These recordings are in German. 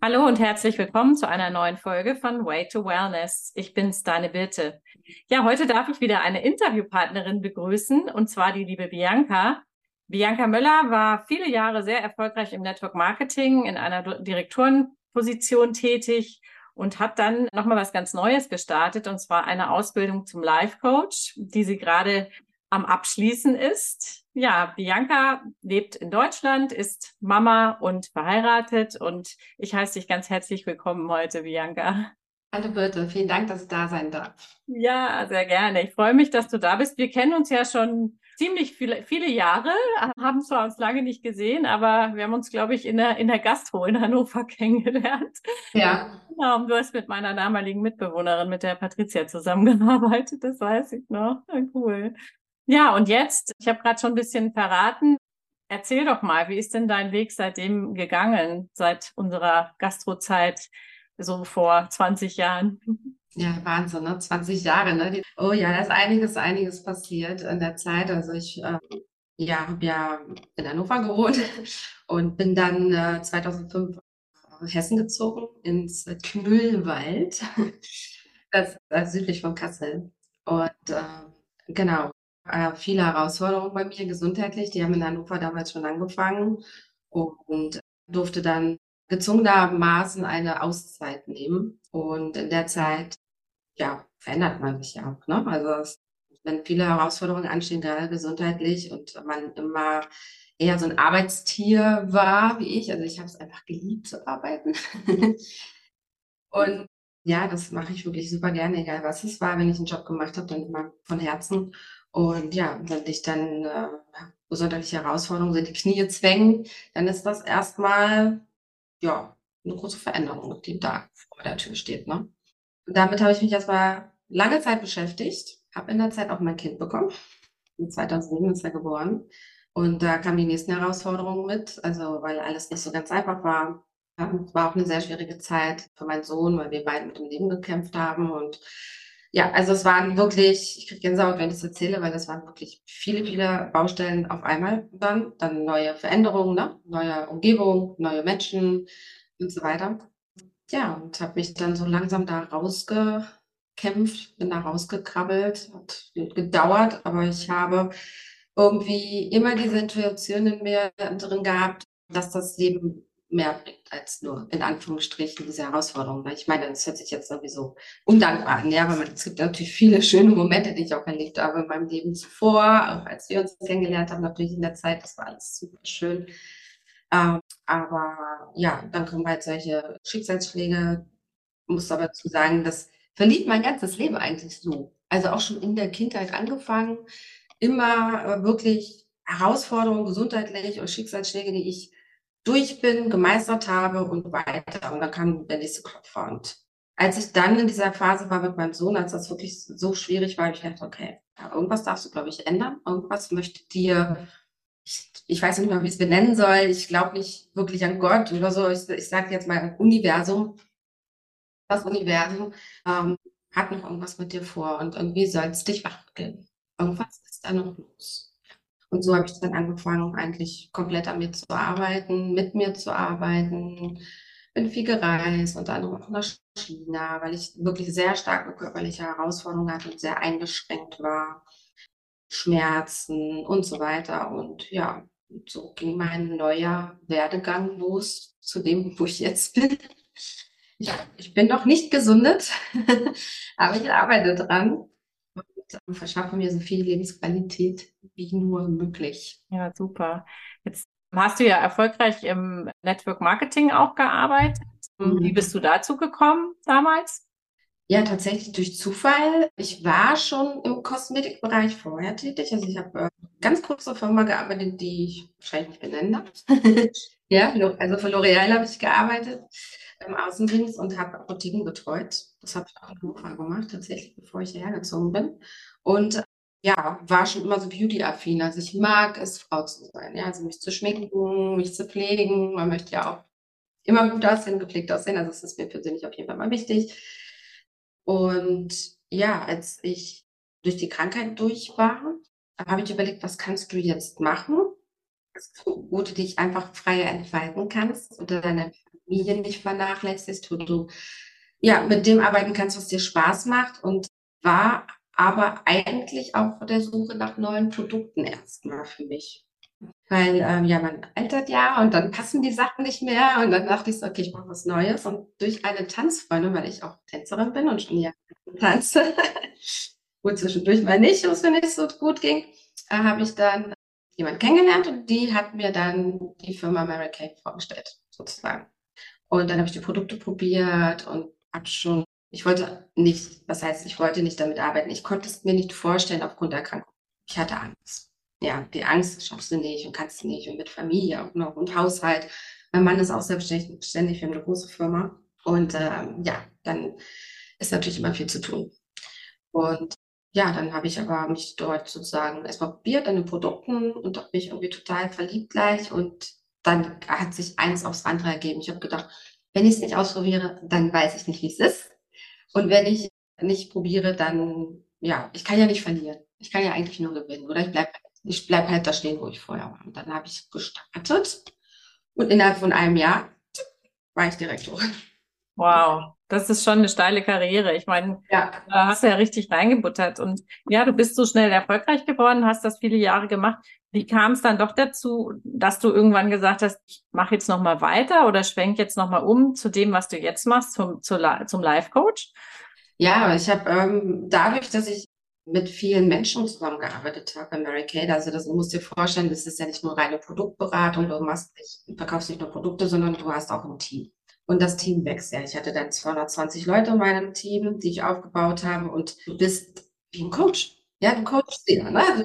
Hallo und herzlich willkommen zu einer neuen Folge von Way to Wellness. Ich bin's, deine Birte. Ja, heute darf ich wieder eine Interviewpartnerin begrüßen und zwar die liebe Bianca. Bianca Möller war viele Jahre sehr erfolgreich im Network Marketing in einer Direktorenposition tätig und hat dann nochmal was ganz Neues gestartet und zwar eine Ausbildung zum Life Coach, die sie gerade am Abschließen ist. Ja, Bianca lebt in Deutschland, ist Mama und verheiratet und ich heiße dich ganz herzlich willkommen heute, Bianca. Hallo Birte, vielen Dank, dass ich da sein darf. Ja, sehr gerne. Ich freue mich, dass du da bist. Wir kennen uns ja schon ziemlich viele, viele Jahre, haben zwar uns lange nicht gesehen, aber wir haben uns, glaube ich, in der, in der Gastro in Hannover kennengelernt. Ja. Genau, du hast mit meiner damaligen Mitbewohnerin, mit der Patricia, zusammengearbeitet, das weiß ich noch. Cool. Ja, und jetzt, ich habe gerade schon ein bisschen verraten, erzähl doch mal, wie ist denn dein Weg seitdem gegangen, seit unserer Gastrozeit, so vor 20 Jahren? Ja, Wahnsinn, ne? 20 Jahre, ne? Oh ja, da ist einiges, einiges passiert in der Zeit. Also ich äh, ja, habe ja in Hannover gewohnt und bin dann äh, 2005 nach Hessen gezogen, ins Knüllwald, das ist äh, südlich von Kassel. Und äh, genau, äh, viele Herausforderungen bei mir gesundheitlich. Die haben in Hannover damals schon angefangen und durfte dann gezwungenermaßen eine Auszeit nehmen. Und in der Zeit, ja, verändert man sich ja auch. Ne? Also es, wenn viele Herausforderungen anstehen, gerade gesundheitlich und man immer eher so ein Arbeitstier war wie ich. Also ich habe es einfach geliebt zu arbeiten. und ja, das mache ich wirklich super gerne, egal was es war, wenn ich einen Job gemacht habe, dann immer von Herzen. Und ja, wenn dich dann äh, gesundheitliche Herausforderungen sind, die Knie zwängen, dann ist das erstmal ja eine große Veränderung, die da vor der Tür steht. Ne? Und damit habe ich mich erstmal lange Zeit beschäftigt, habe in der Zeit auch mein Kind bekommen. In 2007 ist er geboren. Und da kamen die nächsten Herausforderungen mit, also weil alles nicht so ganz einfach war. Es war auch eine sehr schwierige Zeit für meinen Sohn, weil wir beide mit dem Leben gekämpft haben und ja, also es waren wirklich, ich kriege Gänsehaut, wenn ich das erzähle, weil es waren wirklich viele, viele Baustellen auf einmal dann, dann neue Veränderungen, ne? neue Umgebung, neue Menschen und so weiter. Ja, und habe mich dann so langsam da rausgekämpft, bin da rausgekrabbelt, hat gedauert, aber ich habe irgendwie immer diese Intuition in mir drin gehabt, dass das Leben mehr bringt als nur in Anführungsstrichen diese Herausforderung. Ich meine, das hört sich jetzt sowieso undankbar an, ja, aber es gibt natürlich viele schöne Momente, die ich auch erlebt habe in meinem Leben zuvor, auch als wir uns kennengelernt haben, natürlich in der Zeit, das war alles super schön. Ähm, aber ja, dann kommen halt solche Schicksalsschläge. Ich muss aber dazu sagen, das verlief mein ganzes Leben eigentlich so. Also auch schon in der Kindheit angefangen, immer äh, wirklich Herausforderungen gesundheitlich und Schicksalsschläge, die ich durch bin, gemeistert habe und weiter. Und dann kam der nächste Klopfer. Und als ich dann in dieser Phase war mit meinem Sohn, als das wirklich so schwierig war, ich dachte, okay, ja, irgendwas darfst du, glaube ich, ändern. Irgendwas möchte dir, ich, ich weiß nicht mehr, wie ich es benennen soll. Ich glaube nicht wirklich an Gott oder so. Ich, ich sage jetzt mal Universum. Das Universum ähm, hat noch irgendwas mit dir vor und irgendwie soll es dich wachrütteln. Irgendwas ist da noch los. Und so habe ich dann angefangen, eigentlich komplett an mir zu arbeiten, mit mir zu arbeiten. Bin viel gereist, unter anderem auch nach China, weil ich wirklich sehr starke körperliche Herausforderungen hatte und sehr eingeschränkt war. Schmerzen und so weiter. Und ja, so ging mein neuer Werdegang los zu dem, wo ich jetzt bin. Ja, ich bin noch nicht gesundet, aber ich arbeite dran verschaffe mir so viel Lebensqualität wie nur möglich. Ja, super. Jetzt hast du ja erfolgreich im Network Marketing auch gearbeitet. Mhm. Wie bist du dazu gekommen damals? Ja, tatsächlich durch Zufall. Ich war schon im Kosmetikbereich vorher tätig. Also ich habe äh, ganz kurze Firma gearbeitet, die ich wahrscheinlich nicht benennen darf. ja, also für L'Oreal habe ich gearbeitet im Außendienst und habe Apotheken betreut. Das habe ich auch in Hannover gemacht, tatsächlich, bevor ich hierher gezogen bin. Und ja, war schon immer so beauty-affin. Also ich mag es, Frau zu sein. Ja, also mich zu schminken, mich zu pflegen. Man möchte ja auch immer gut aussehen, gepflegt aussehen. Also das ist mir persönlich auf jeden Fall mal wichtig. Und ja, als ich durch die Krankheit durch war, habe ich überlegt, was kannst du jetzt machen? Gute, die dich einfach freier entfalten kannst unter deiner Familie nicht vernachlässigst, wo du ja mit dem arbeiten kannst, was dir Spaß macht und war aber eigentlich auch auf der Suche nach neuen Produkten erstmal für mich. Weil ähm, ja, man altert ja und dann passen die Sachen nicht mehr. Und dann dachte ich so, okay, ich brauche was Neues. Und durch eine Tanzfreundin, weil ich auch Tänzerin bin und schon ja tanze, gut zwischendurch mal nicht, wo es mir nicht so gut ging, äh, habe ich dann jemand kennengelernt und die hat mir dann die Firma Mary Kay vorgestellt, sozusagen. Und dann habe ich die Produkte probiert und habe schon, ich wollte nicht, was heißt, ich wollte nicht damit arbeiten. Ich konnte es mir nicht vorstellen aufgrund der Erkrankung. Ich hatte Angst. Ja, die Angst schaffst du nicht und kannst du nicht und mit Familie auch noch und Haushalt. Mein Mann ist auch selbstständig, wir haben eine große Firma. Und ähm, ja, dann ist natürlich immer viel zu tun. Und ja, dann habe ich aber mich dort sozusagen erstmal probiert an den Produkten und habe mich irgendwie total verliebt gleich. Und dann hat sich eins aufs andere ergeben. Ich habe gedacht, wenn ich es nicht ausprobiere, dann weiß ich nicht, wie es ist. Und wenn ich nicht probiere, dann, ja, ich kann ja nicht verlieren. Ich kann ja eigentlich nur gewinnen. Oder ich bleibe ich bleib halt da stehen, wo ich vorher war. Und dann habe ich gestartet. Und innerhalb von einem Jahr war ich Direktorin. Wow, das ist schon eine steile Karriere. Ich meine, ja. da hast du ja richtig reingebuttert. Und ja, du bist so schnell erfolgreich geworden, hast das viele Jahre gemacht. Wie kam es dann doch dazu, dass du irgendwann gesagt hast, ich mache jetzt nochmal weiter oder schwenk jetzt nochmal um zu dem, was du jetzt machst, zum, zu, zum Life-Coach? Ja, ich habe ähm, dadurch, dass ich mit vielen Menschen zusammengearbeitet habe bei Mary Kay. Also das du musst dir vorstellen, das ist ja nicht nur reine Produktberatung, du machst nicht, verkaufst nicht nur Produkte, sondern du hast auch ein Team. Und das Team wächst ja. Ich hatte dann 220 Leute in meinem Team, die ich aufgebaut habe. Und du bist wie ein Coach. Ja, du coachst sie. Ne? Also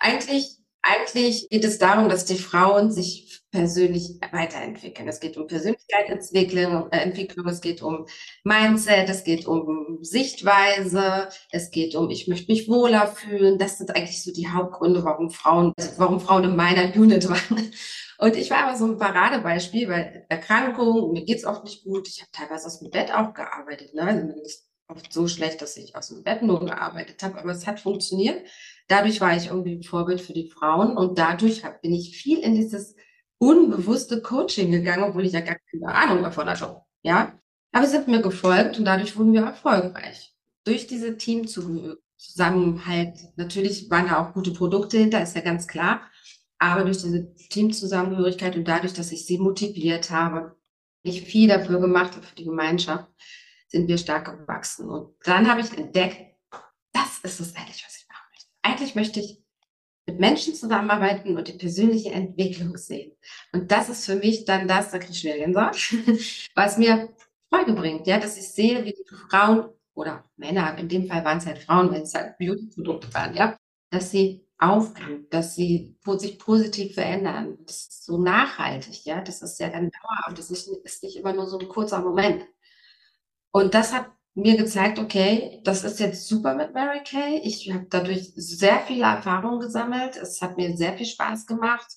eigentlich, eigentlich geht es darum, dass die Frauen sich persönlich weiterentwickeln. Es geht um Persönlichkeitsentwicklung, äh, Entwicklung, es geht um Mindset, es geht um Sichtweise, es geht um, ich möchte mich wohler fühlen. Das sind eigentlich so die Hauptgründe, warum Frauen, also warum Frauen in meiner Unit waren. Und ich war aber so ein Paradebeispiel, weil Erkrankung, mir geht's oft nicht gut. Ich habe teilweise aus dem Bett auch gearbeitet. Ne? Also mir ist oft so schlecht, dass ich aus dem Bett nur gearbeitet habe, aber es hat funktioniert. Dadurch war ich irgendwie ein Vorbild für die Frauen und dadurch hab, bin ich viel in dieses unbewusste Coaching gegangen, obwohl ich ja gar keine Ahnung davon hatte. Ja, aber sie sind mir gefolgt und dadurch wurden wir erfolgreich. Durch diese Teamzusammenhalt, natürlich waren da auch gute Produkte hinter, ist ja ganz klar. Aber durch diese Teamzusammenhörigkeit und dadurch, dass ich sie motiviert habe, ich viel dafür gemacht habe, für die Gemeinschaft, sind wir stark gewachsen. Und dann habe ich entdeckt, das ist es eigentlich, was ich machen möchte. Eigentlich möchte ich mit Menschen zusammenarbeiten und die persönliche Entwicklung sehen. Und das ist für mich dann das, da kriege ich schwer Gänsehaut, was mir Freude bringt, ja, dass ich sehe, wie die Frauen oder Männer, in dem Fall waren es halt Frauen, wenn es halt Beauty-Produkte waren, ja, dass sie aufblüht, dass sie sich positiv verändern. Das ist so nachhaltig, ja. Das ist ja dann dauerhaft. Das ist nicht immer nur so ein kurzer Moment. Und das hat mir gezeigt, okay, das ist jetzt super mit Mary Kay. Ich habe dadurch sehr viele Erfahrungen gesammelt. Es hat mir sehr viel Spaß gemacht.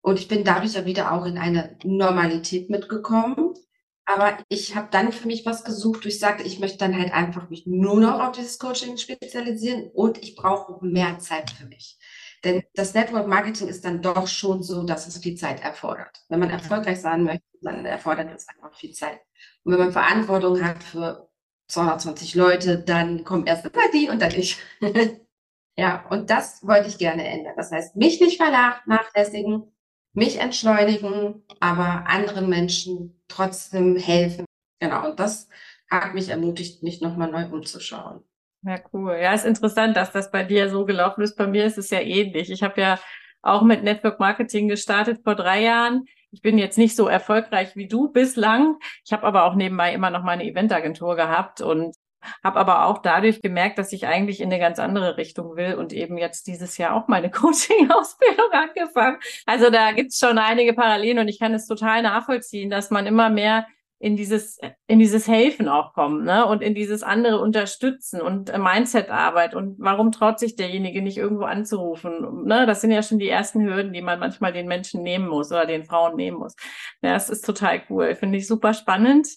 Und ich bin dadurch ja wieder auch in eine Normalität mitgekommen. Aber ich habe dann für mich was gesucht, wo ich sagte, ich möchte dann halt einfach mich nur noch auf dieses Coaching spezialisieren und ich brauche mehr Zeit für mich. Denn das Network Marketing ist dann doch schon so, dass es viel Zeit erfordert. Wenn man erfolgreich sein möchte, dann erfordert es einfach viel Zeit. Und wenn man Verantwortung hat für 220 Leute, dann kommt erst mal die und dann ich. ja, und das wollte ich gerne ändern. Das heißt, mich nicht vernachlässigen, mich entschleunigen, aber anderen Menschen trotzdem helfen. Genau, und das hat mich ermutigt, mich nochmal neu umzuschauen. Ja, cool. Ja, ist interessant, dass das bei dir so gelaufen ist. Bei mir ist es ja ähnlich. Ich habe ja auch mit Network Marketing gestartet vor drei Jahren. Ich bin jetzt nicht so erfolgreich wie du bislang. Ich habe aber auch nebenbei immer noch meine Eventagentur gehabt und habe aber auch dadurch gemerkt, dass ich eigentlich in eine ganz andere Richtung will und eben jetzt dieses Jahr auch meine Coaching-Ausbildung angefangen. Also da gibt's schon einige Parallelen und ich kann es total nachvollziehen, dass man immer mehr in dieses, in dieses Helfen auch kommt, ne? Und in dieses andere Unterstützen und äh, Mindset-Arbeit. Und warum traut sich derjenige nicht irgendwo anzurufen? Ne? Das sind ja schon die ersten Hürden, die man manchmal den Menschen nehmen muss oder den Frauen nehmen muss. Ja, das ist total cool. Finde ich super spannend.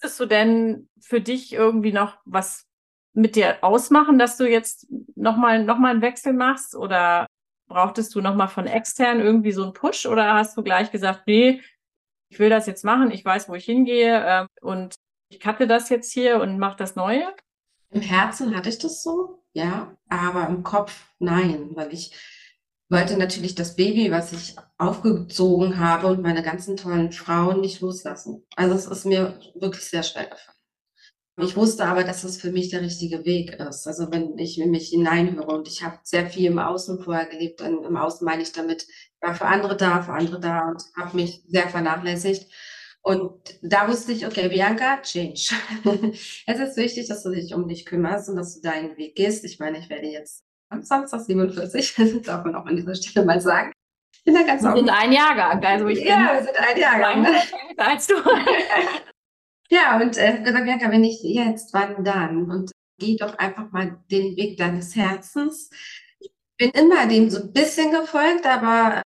Müsstest du denn für dich irgendwie noch was mit dir ausmachen, dass du jetzt nochmal noch mal einen Wechsel machst? Oder brauchtest du nochmal von extern irgendwie so einen Push? Oder hast du gleich gesagt, nee, ich will das jetzt machen, ich weiß, wo ich hingehe äh, und ich cutte das jetzt hier und mache das Neue? Im Herzen hatte ich das so, ja, aber im Kopf nein, weil ich wollte natürlich das Baby, was ich aufgezogen habe und meine ganzen tollen Frauen nicht loslassen. Also es ist mir wirklich sehr schwer gefallen. Ich wusste aber, dass es für mich der richtige Weg ist. Also wenn ich in mich hineinhöre und ich habe sehr viel im Außen vorher gelebt, und im Außen meine ich damit, war für andere da, für andere da und habe mich sehr vernachlässigt. Und da wusste ich, okay, Bianca, change. es ist wichtig, dass du dich um dich kümmerst und dass du deinen Weg gehst. Ich meine, ich werde jetzt Samstag 47, das darf man auch an dieser Stelle mal sagen. Ich bin da ganz wir sind ein Jahrgang, also ich ja, bin wir sind ein Jahrgang. Ne? Als du. Ja, und äh, gesagt, Bianca, wenn nicht jetzt, wann dann? Und geh doch einfach mal den Weg deines Herzens. Ich bin immer dem so ein bisschen gefolgt, aber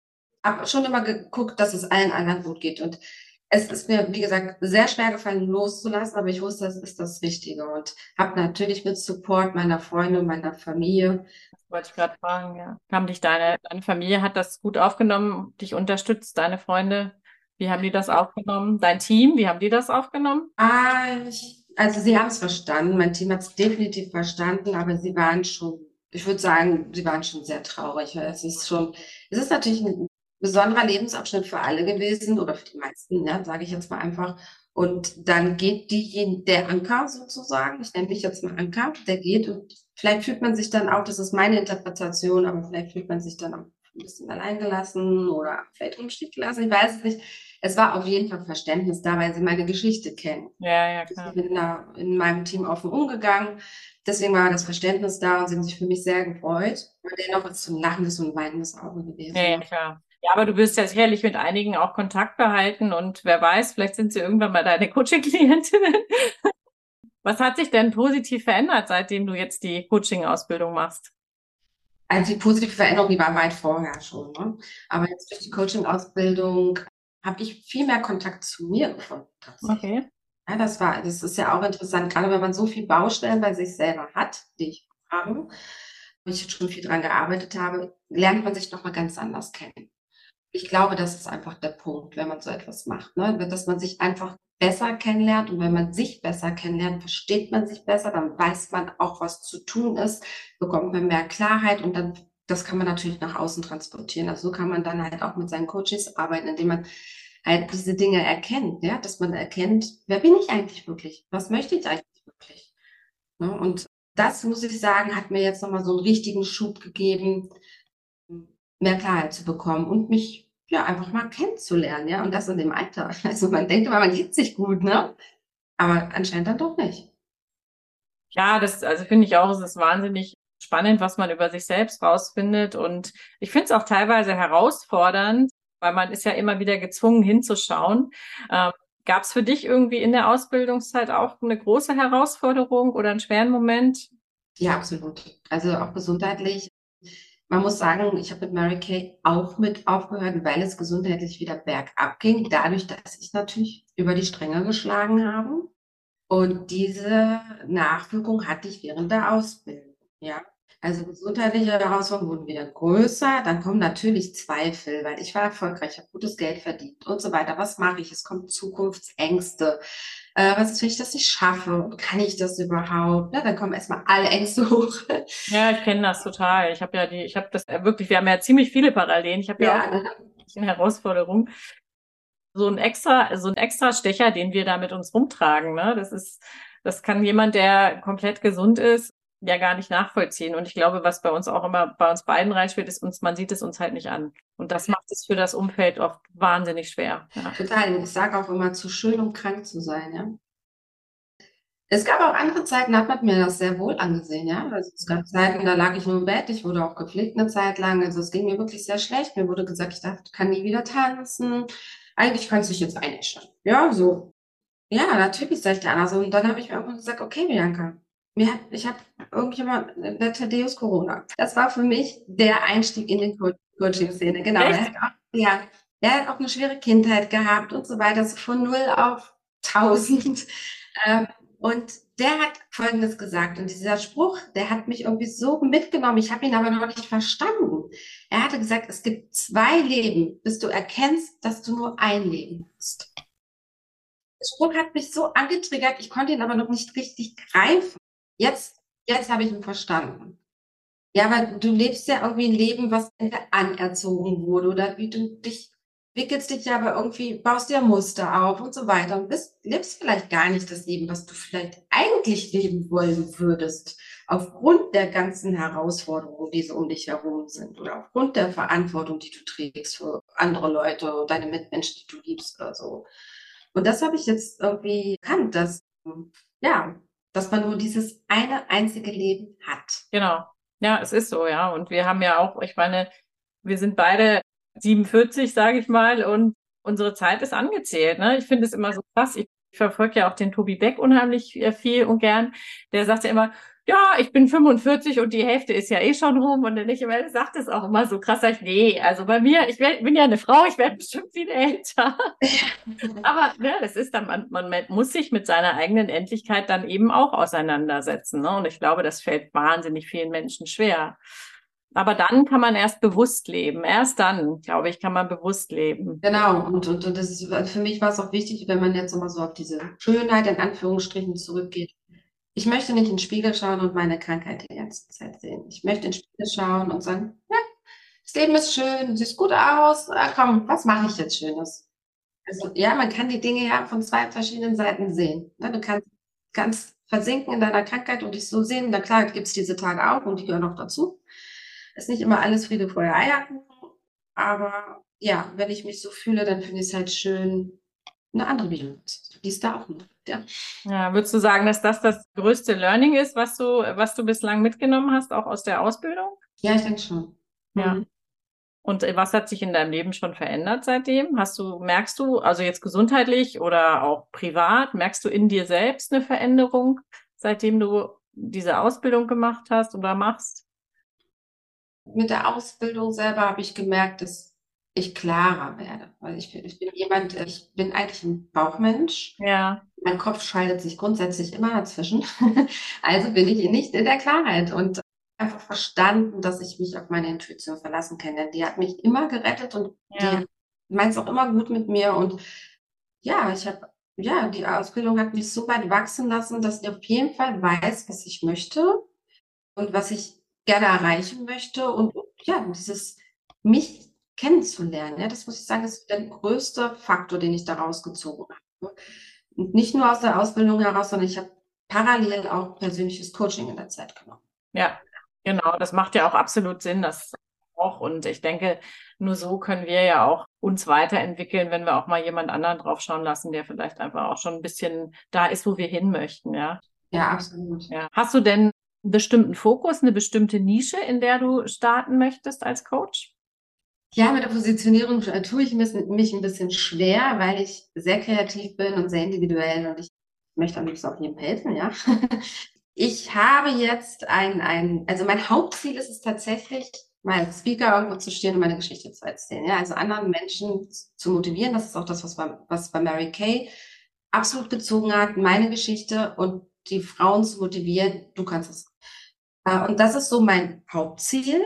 habe schon immer geguckt, dass es allen anderen gut geht. Und es ist mir, wie gesagt, sehr schwer gefallen, loszulassen, aber ich wusste, das ist das Richtige. Und habe natürlich mit Support meiner Freunde und meiner Familie. Das wollte ich gerade fragen, ja. Haben dich deine, deine Familie, hat das gut aufgenommen, dich unterstützt, deine Freunde? Wie haben die das aufgenommen? Dein Team, wie haben die das aufgenommen? Ah, ich, also sie haben es verstanden. Mein Team hat es definitiv verstanden, aber sie waren schon, ich würde sagen, sie waren schon sehr traurig. Es ist schon, es ist natürlich ein besonderer Lebensabschnitt für alle gewesen oder für die meisten, ja, sage ich jetzt mal einfach. Und dann geht die, der Anker sozusagen, ich nenne mich jetzt mal Anker, der geht und vielleicht fühlt man sich dann auch, das ist meine Interpretation, aber vielleicht fühlt man sich dann auch ein bisschen alleingelassen oder vielleicht im Stich gelassen, ich weiß es nicht es war auf jeden Fall Verständnis da, weil sie meine Geschichte kennen. Ja, ja, klar. Ich bin da in meinem Team offen umgegangen. Deswegen war das Verständnis da und sie haben sich für mich sehr gefreut. Und dennoch ist es so ein lachendes und weinendes Auge gewesen. Ja, ja, klar. Ja, aber du wirst ja sicherlich mit einigen auch Kontakt behalten und wer weiß, vielleicht sind sie irgendwann mal deine Coaching-Klientinnen. Was hat sich denn positiv verändert, seitdem du jetzt die Coaching-Ausbildung machst? Also die positive Veränderung, die war weit vorher schon. Ne? Aber jetzt durch die Coaching-Ausbildung habe ich viel mehr Kontakt zu mir gefunden. Okay. Ja, das war, das ist ja auch interessant, gerade wenn man so viel Baustellen bei sich selber hat, die ich habe, wo ich schon viel dran gearbeitet habe, lernt man sich nochmal ganz anders kennen. Ich glaube, das ist einfach der Punkt, wenn man so etwas macht, ne? dass man sich einfach besser kennenlernt und wenn man sich besser kennenlernt, versteht man sich besser, dann weiß man auch, was zu tun ist, bekommt man mehr Klarheit und dann das kann man natürlich nach außen transportieren. Also so kann man dann halt auch mit seinen Coaches arbeiten, indem man halt diese Dinge erkennt, ja, dass man erkennt, wer bin ich eigentlich wirklich? Was möchte ich eigentlich wirklich? Ne? Und das muss ich sagen, hat mir jetzt nochmal so einen richtigen Schub gegeben, mehr Klarheit zu bekommen und mich ja einfach mal kennenzulernen, ja, und das in dem Alter. Also man denkt immer, man kennt sich gut, ne? Aber anscheinend dann doch nicht. Ja, das, also finde ich auch, es ist wahnsinnig spannend, was man über sich selbst rausfindet. Und ich finde es auch teilweise herausfordernd, weil man ist ja immer wieder gezwungen hinzuschauen. Ähm, Gab es für dich irgendwie in der Ausbildungszeit auch eine große Herausforderung oder einen schweren Moment? Ja, absolut. Also auch gesundheitlich. Man muss sagen, ich habe mit Mary Kay auch mit aufgehört, weil es gesundheitlich wieder bergab ging, dadurch, dass ich natürlich über die Stränge geschlagen habe. Und diese Nachwirkung hatte ich während der Ausbildung. Ja, also gesundheitliche Herausforderungen wurden wieder größer. Dann kommen natürlich Zweifel, weil ich war erfolgreich, habe gutes Geld verdient und so weiter. Was mache ich? Es kommen Zukunftsängste. Äh, was ist, wenn ich das nicht schaffe? Kann ich das überhaupt? Ja, dann kommen erstmal alle Ängste hoch. Ja, ich kenne das total. Ich habe ja die, ich habe das wirklich, wir haben ja ziemlich viele Parallelen. Ich habe ja, ja auch eine Herausforderung. So ein extra, so ein extra Stecher, den wir da mit uns rumtragen. Ne? Das ist, das kann jemand, der komplett gesund ist, ja gar nicht nachvollziehen. Und ich glaube, was bei uns auch immer bei uns beiden reinspielt, ist uns, man sieht es uns halt nicht an. Und das macht es für das Umfeld oft wahnsinnig schwer. Ja. Total. Ich sage auch immer, zu schön, um krank zu sein, ja. Es gab auch andere Zeiten, da hat man mir das sehr wohl angesehen, ja. Also es gab Zeiten, da lag ich nur im Bett, ich wurde auch gepflegt eine Zeit lang. Also es ging mir wirklich sehr schlecht. Mir wurde gesagt, ich darf, kann nie wieder tanzen. Eigentlich kannst du dich jetzt einäschern. Ja, so. Ja, natürlich sag ich der Anna so. Und dann habe ich mir irgendwann gesagt, okay, Bianca, mir hat, ich habe irgendjemand, der Thaddeus Corona. Das war für mich der Einstieg in die Coaching-Szene. Genau. Er hat auch, ja, er hat auch eine schwere Kindheit gehabt und so weiter, so von null auf tausend. Ähm, und der hat Folgendes gesagt. Und dieser Spruch, der hat mich irgendwie so mitgenommen. Ich habe ihn aber noch nicht verstanden. Er hatte gesagt, es gibt zwei Leben, bis du erkennst, dass du nur ein Leben hast. Der Spruch hat mich so angetriggert, ich konnte ihn aber noch nicht richtig greifen. Jetzt, jetzt habe ich ihn verstanden. Ja, aber du lebst ja irgendwie ein Leben, was anerzogen wurde oder wie du dich wickelst dich ja aber irgendwie, baust dir Muster auf und so weiter und bist, lebst vielleicht gar nicht das Leben, was du vielleicht eigentlich leben wollen würdest, aufgrund der ganzen Herausforderungen, die so um dich herum sind oder aufgrund der Verantwortung, die du trägst für andere Leute, oder deine Mitmenschen, die du liebst oder so. Und das habe ich jetzt irgendwie erkannt, dass, ja, dass man nur dieses eine einzige Leben hat. Genau. Ja, es ist so, ja. Und wir haben ja auch, ich meine, wir sind beide 47, sage ich mal, und unsere Zeit ist angezählt. Ne? Ich finde es immer so krass. Ich verfolge ja auch den Tobi Beck unheimlich äh, viel und gern. Der sagt ja immer, ja, ich bin 45 und die Hälfte ist ja eh schon rum. Und der Michael sagt es auch immer so krass. Sag ich, nee, also bei mir, ich werd, bin ja eine Frau, ich werde bestimmt viel älter. Aber ne, das ist dann, man, man muss sich mit seiner eigenen Endlichkeit dann eben auch auseinandersetzen. Ne? Und ich glaube, das fällt wahnsinnig vielen Menschen schwer. Aber dann kann man erst bewusst leben. Erst dann, glaube ich, kann man bewusst leben. Genau. Und, und, und das ist, für mich war es auch wichtig, wenn man jetzt nochmal so auf diese Schönheit in Anführungsstrichen zurückgeht. Ich möchte nicht in den Spiegel schauen und meine Krankheit die ganze Zeit sehen. Ich möchte in den Spiegel schauen und sagen, ja, das Leben ist schön, du siehst gut aus. Ah, komm, was mache ich jetzt Schönes? Also ja, man kann die Dinge ja von zwei verschiedenen Seiten sehen. Ne, du kannst ganz versinken in deiner Krankheit und dich so sehen. Na klar, gibt es diese Tage auch und die gehören auch dazu. Ist nicht immer alles Friede, Freude, Eierkuchen, aber ja, wenn ich mich so fühle, dann finde ich es halt schön, eine andere Bildung. Die ist da auch noch. Ja. ja, würdest du sagen, dass das das größte Learning ist, was du, was du bislang mitgenommen hast, auch aus der Ausbildung? Ja, ich denke schon. Ja. Mhm. Und äh, was hat sich in deinem Leben schon verändert seitdem? Hast du, merkst du, also jetzt gesundheitlich oder auch privat, merkst du in dir selbst eine Veränderung, seitdem du diese Ausbildung gemacht hast oder machst? mit der Ausbildung selber habe ich gemerkt, dass ich klarer werde. Weil ich bin, ich bin jemand, ich bin eigentlich ein Bauchmensch. Ja. Mein Kopf schaltet sich grundsätzlich immer dazwischen. also bin ich nicht in der Klarheit und einfach verstanden, dass ich mich auf meine Intuition verlassen kann. Denn die hat mich immer gerettet und ja. die meint es auch immer gut mit mir. Und ja, ich habe, ja, die Ausbildung hat mich so weit wachsen lassen, dass ich auf jeden Fall weiß, was ich möchte und was ich gerne erreichen möchte und ja, dieses mich kennenzulernen. Ja, das muss ich sagen, ist der größte Faktor, den ich daraus gezogen habe. Und nicht nur aus der Ausbildung heraus, sondern ich habe parallel auch persönliches Coaching in der Zeit genommen. Ja, genau. Das macht ja auch absolut Sinn, das auch. Und ich denke, nur so können wir ja auch uns weiterentwickeln, wenn wir auch mal jemand anderen draufschauen lassen, der vielleicht einfach auch schon ein bisschen da ist, wo wir hin möchten, ja. Ja, absolut. Ja. Hast du denn einen bestimmten Fokus, eine bestimmte Nische, in der du starten möchtest als Coach? Ja, mit der Positionierung tue ich mich ein bisschen schwer, weil ich sehr kreativ bin und sehr individuell und ich möchte am liebsten auch jedem helfen, ja. Ich habe jetzt ein, ein, also mein Hauptziel ist es tatsächlich, mal als Speaker irgendwo zu stehen und meine Geschichte zu erzählen, ja, also anderen Menschen zu motivieren. Das ist auch das, was bei, was bei Mary Kay absolut gezogen hat, meine Geschichte und die Frauen zu motivieren, du kannst es. Äh, und das ist so mein Hauptziel.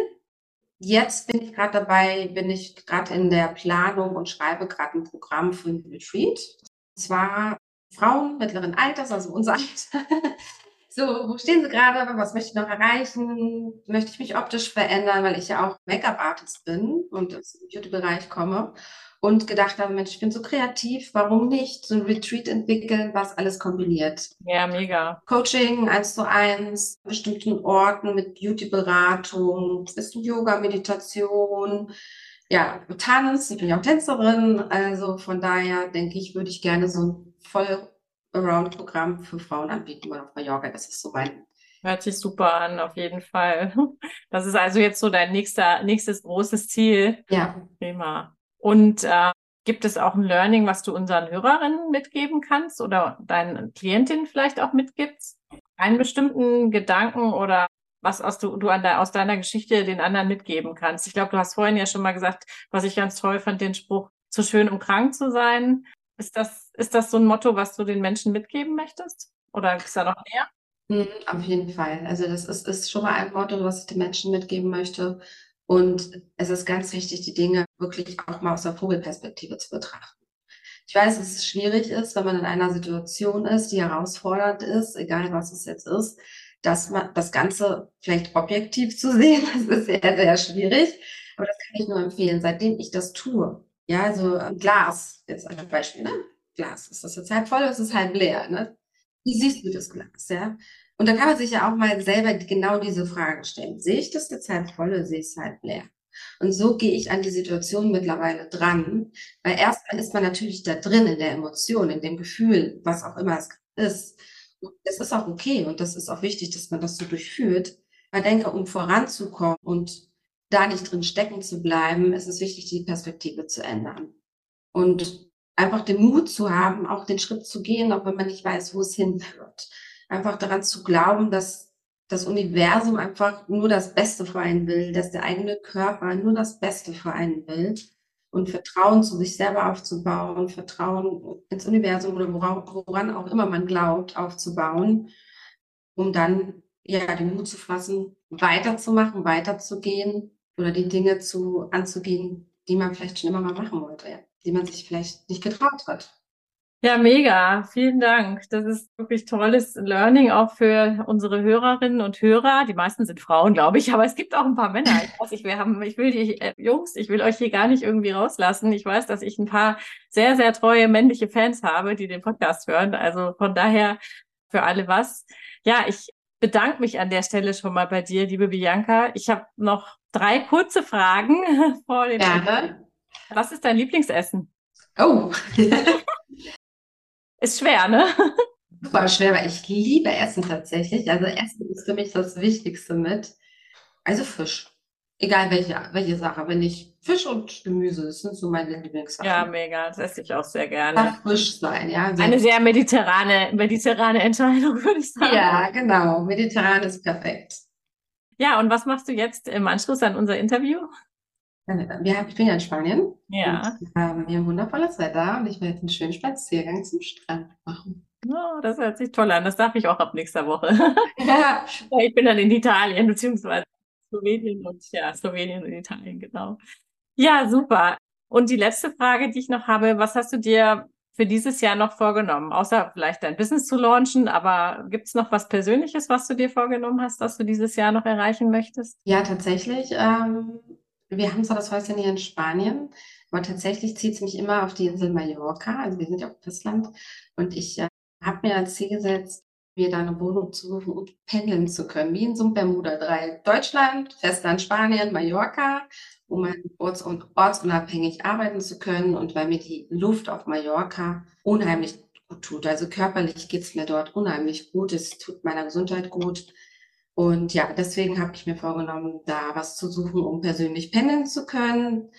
Jetzt bin ich gerade dabei, bin ich gerade in der Planung und schreibe gerade ein Programm für ein Retreat. Und zwar Frauen mittleren Alters, also unser Alter. so, wo stehen sie gerade? Was möchte ich noch erreichen? Möchte ich mich optisch verändern, weil ich ja auch Make-up-Artist bin und aus dem Beauty-Bereich komme und gedacht habe, Mensch, ich bin so kreativ, warum nicht so ein Retreat entwickeln, was alles kombiniert. Ja, mega. Coaching eins zu eins, bestimmten Orten mit Beauty-Beratung, bisschen Yoga, Meditation, ja, Tanz, ich bin ja auch Tänzerin, also von daher denke ich, würde ich gerne so ein voll Around-Programm für Frauen anbieten oder auf Mallorca, das ist so mein Hört sich super an, auf jeden Fall. Das ist also jetzt so dein nächster, nächstes großes Ziel. Ja. Prima. Und äh, gibt es auch ein Learning, was du unseren Hörerinnen mitgeben kannst oder deinen Klientinnen vielleicht auch mitgibst? Einen bestimmten Gedanken oder was aus du, du der, aus deiner Geschichte den anderen mitgeben kannst? Ich glaube, du hast vorhin ja schon mal gesagt, was ich ganz toll fand, den Spruch, zu schön, um krank zu sein. Ist das, ist das so ein Motto, was du den Menschen mitgeben möchtest? Oder ist da noch mehr? Hm, auf jeden Fall. Also das ist, ist schon mal ein Motto, was ich den Menschen mitgeben möchte. Und es ist ganz wichtig, die Dinge wirklich auch mal aus der Vogelperspektive zu betrachten. Ich weiß, dass es schwierig ist, wenn man in einer Situation ist, die herausfordernd ist, egal was es jetzt ist, dass man das Ganze vielleicht objektiv zu sehen. Das ist sehr, sehr schwierig. Aber das kann ich nur empfehlen, seitdem ich das tue. Ja, also Glas, jetzt ein Beispiel, ne? Glas. Ist das jetzt halb voll oder ist es halb leer? Ne? Wie siehst du das Glas? Ja? Und da kann man sich ja auch mal selber genau diese Frage stellen. Sehe ich das jetzt halb voll oder sehe ich es halb leer? Und so gehe ich an die Situation mittlerweile dran, weil erstmal ist man natürlich da drin in der Emotion, in dem Gefühl, was auch immer es ist. Und es ist auch okay und das ist auch wichtig, dass man das so durchführt. Weil denke, um voranzukommen und da nicht drin stecken zu bleiben, ist es wichtig, die Perspektive zu ändern. Und einfach den Mut zu haben, auch den Schritt zu gehen, auch wenn man nicht weiß, wo es hinführt. Einfach daran zu glauben, dass das Universum einfach nur das Beste für einen will, dass der eigene Körper nur das Beste für einen will und Vertrauen zu sich selber aufzubauen, Vertrauen ins Universum oder woran, auch immer man glaubt, aufzubauen, um dann ja den Mut zu fassen, weiterzumachen, weiterzugehen oder die Dinge zu anzugehen, die man vielleicht schon immer mal machen wollte. Ja die man sich vielleicht nicht getraut hat. Ja, mega. Vielen Dank. Das ist wirklich tolles Learning auch für unsere Hörerinnen und Hörer. Die meisten sind Frauen, glaube ich, aber es gibt auch ein paar Männer. Ich weiß, ich, wir haben, ich will die äh, Jungs, ich will euch hier gar nicht irgendwie rauslassen. Ich weiß, dass ich ein paar sehr, sehr treue männliche Fans habe, die den Podcast hören. Also von daher für alle was. Ja, ich bedanke mich an der Stelle schon mal bei dir, liebe Bianca. Ich habe noch drei kurze Fragen vor den. Gerne. Was ist dein Lieblingsessen? Oh. ist schwer, ne? Super schwer, weil ich liebe Essen tatsächlich. Also Essen ist für mich das Wichtigste mit. Also Fisch. Egal welche, welche Sache. Wenn ich Fisch und Gemüse, das sind so meine Lieblingssachen. Ja, mega. Das esse ich auch sehr gerne. Darf frisch sein, ja. Also Eine sehr mediterrane, mediterrane Entscheidung, würde ich sagen. Ja, genau. Mediterran ist perfekt. Ja, und was machst du jetzt im Anschluss an unser Interview? Wir, ich bin ja in Spanien. Ja. Ähm, wir haben wundervolles Wetter und ich werde jetzt einen schönen Spaziergang zum Strand machen. Oh, das hört sich toll an. Das darf ich auch ab nächster Woche. Ja. ich bin dann in Italien, beziehungsweise Slowenien und ja, Slowenien und Italien, genau. Ja, super. Und die letzte Frage, die ich noch habe, was hast du dir für dieses Jahr noch vorgenommen? Außer vielleicht dein Business zu launchen, aber gibt es noch was Persönliches, was du dir vorgenommen hast, was du dieses Jahr noch erreichen möchtest? Ja, tatsächlich. Ähm, wir haben zwar das Häuschen hier in Spanien, aber tatsächlich zieht es mich immer auf die Insel Mallorca. Also wir sind ja auf Festland. Und ich äh, habe mir als Ziel gesetzt, mir da eine Wohnung zu suchen und pendeln zu können, wie in so einem Bermuda-Dreieck. Deutschland, Festland Spanien, Mallorca, um orts- und ortsunabhängig arbeiten zu können und weil mir die Luft auf Mallorca unheimlich gut tut. Also körperlich geht es mir dort unheimlich gut. Es tut meiner Gesundheit gut. Und ja, deswegen habe ich mir vorgenommen, da was zu suchen, um persönlich pendeln zu können.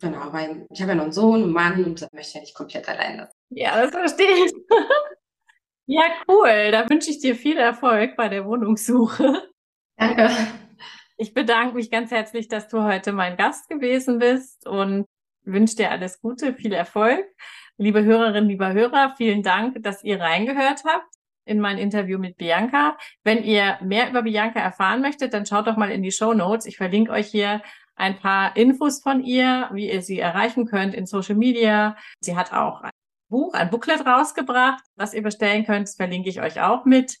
Genau, weil ich habe ja noch einen Sohn, einen Mann und da möchte ich ja nicht komplett allein lassen. Ja, das verstehe ich. ja, cool. Da wünsche ich dir viel Erfolg bei der Wohnungssuche. Danke. Ich bedanke mich ganz herzlich, dass du heute mein Gast gewesen bist und wünsche dir alles Gute, viel Erfolg. Liebe Hörerinnen, lieber Hörer, vielen Dank, dass ihr reingehört habt in mein Interview mit Bianca. Wenn ihr mehr über Bianca erfahren möchtet, dann schaut doch mal in die Show Notes. Ich verlinke euch hier ein paar Infos von ihr, wie ihr sie erreichen könnt in Social Media. Sie hat auch ein Buch, ein Booklet rausgebracht, was ihr bestellen könnt. Das verlinke ich euch auch mit.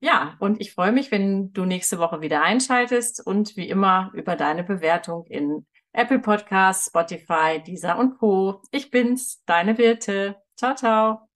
Ja, und ich freue mich, wenn du nächste Woche wieder einschaltest und wie immer über deine Bewertung in Apple Podcasts, Spotify, Deezer und Co. Ich bin's, deine Wirte. Ciao, ciao.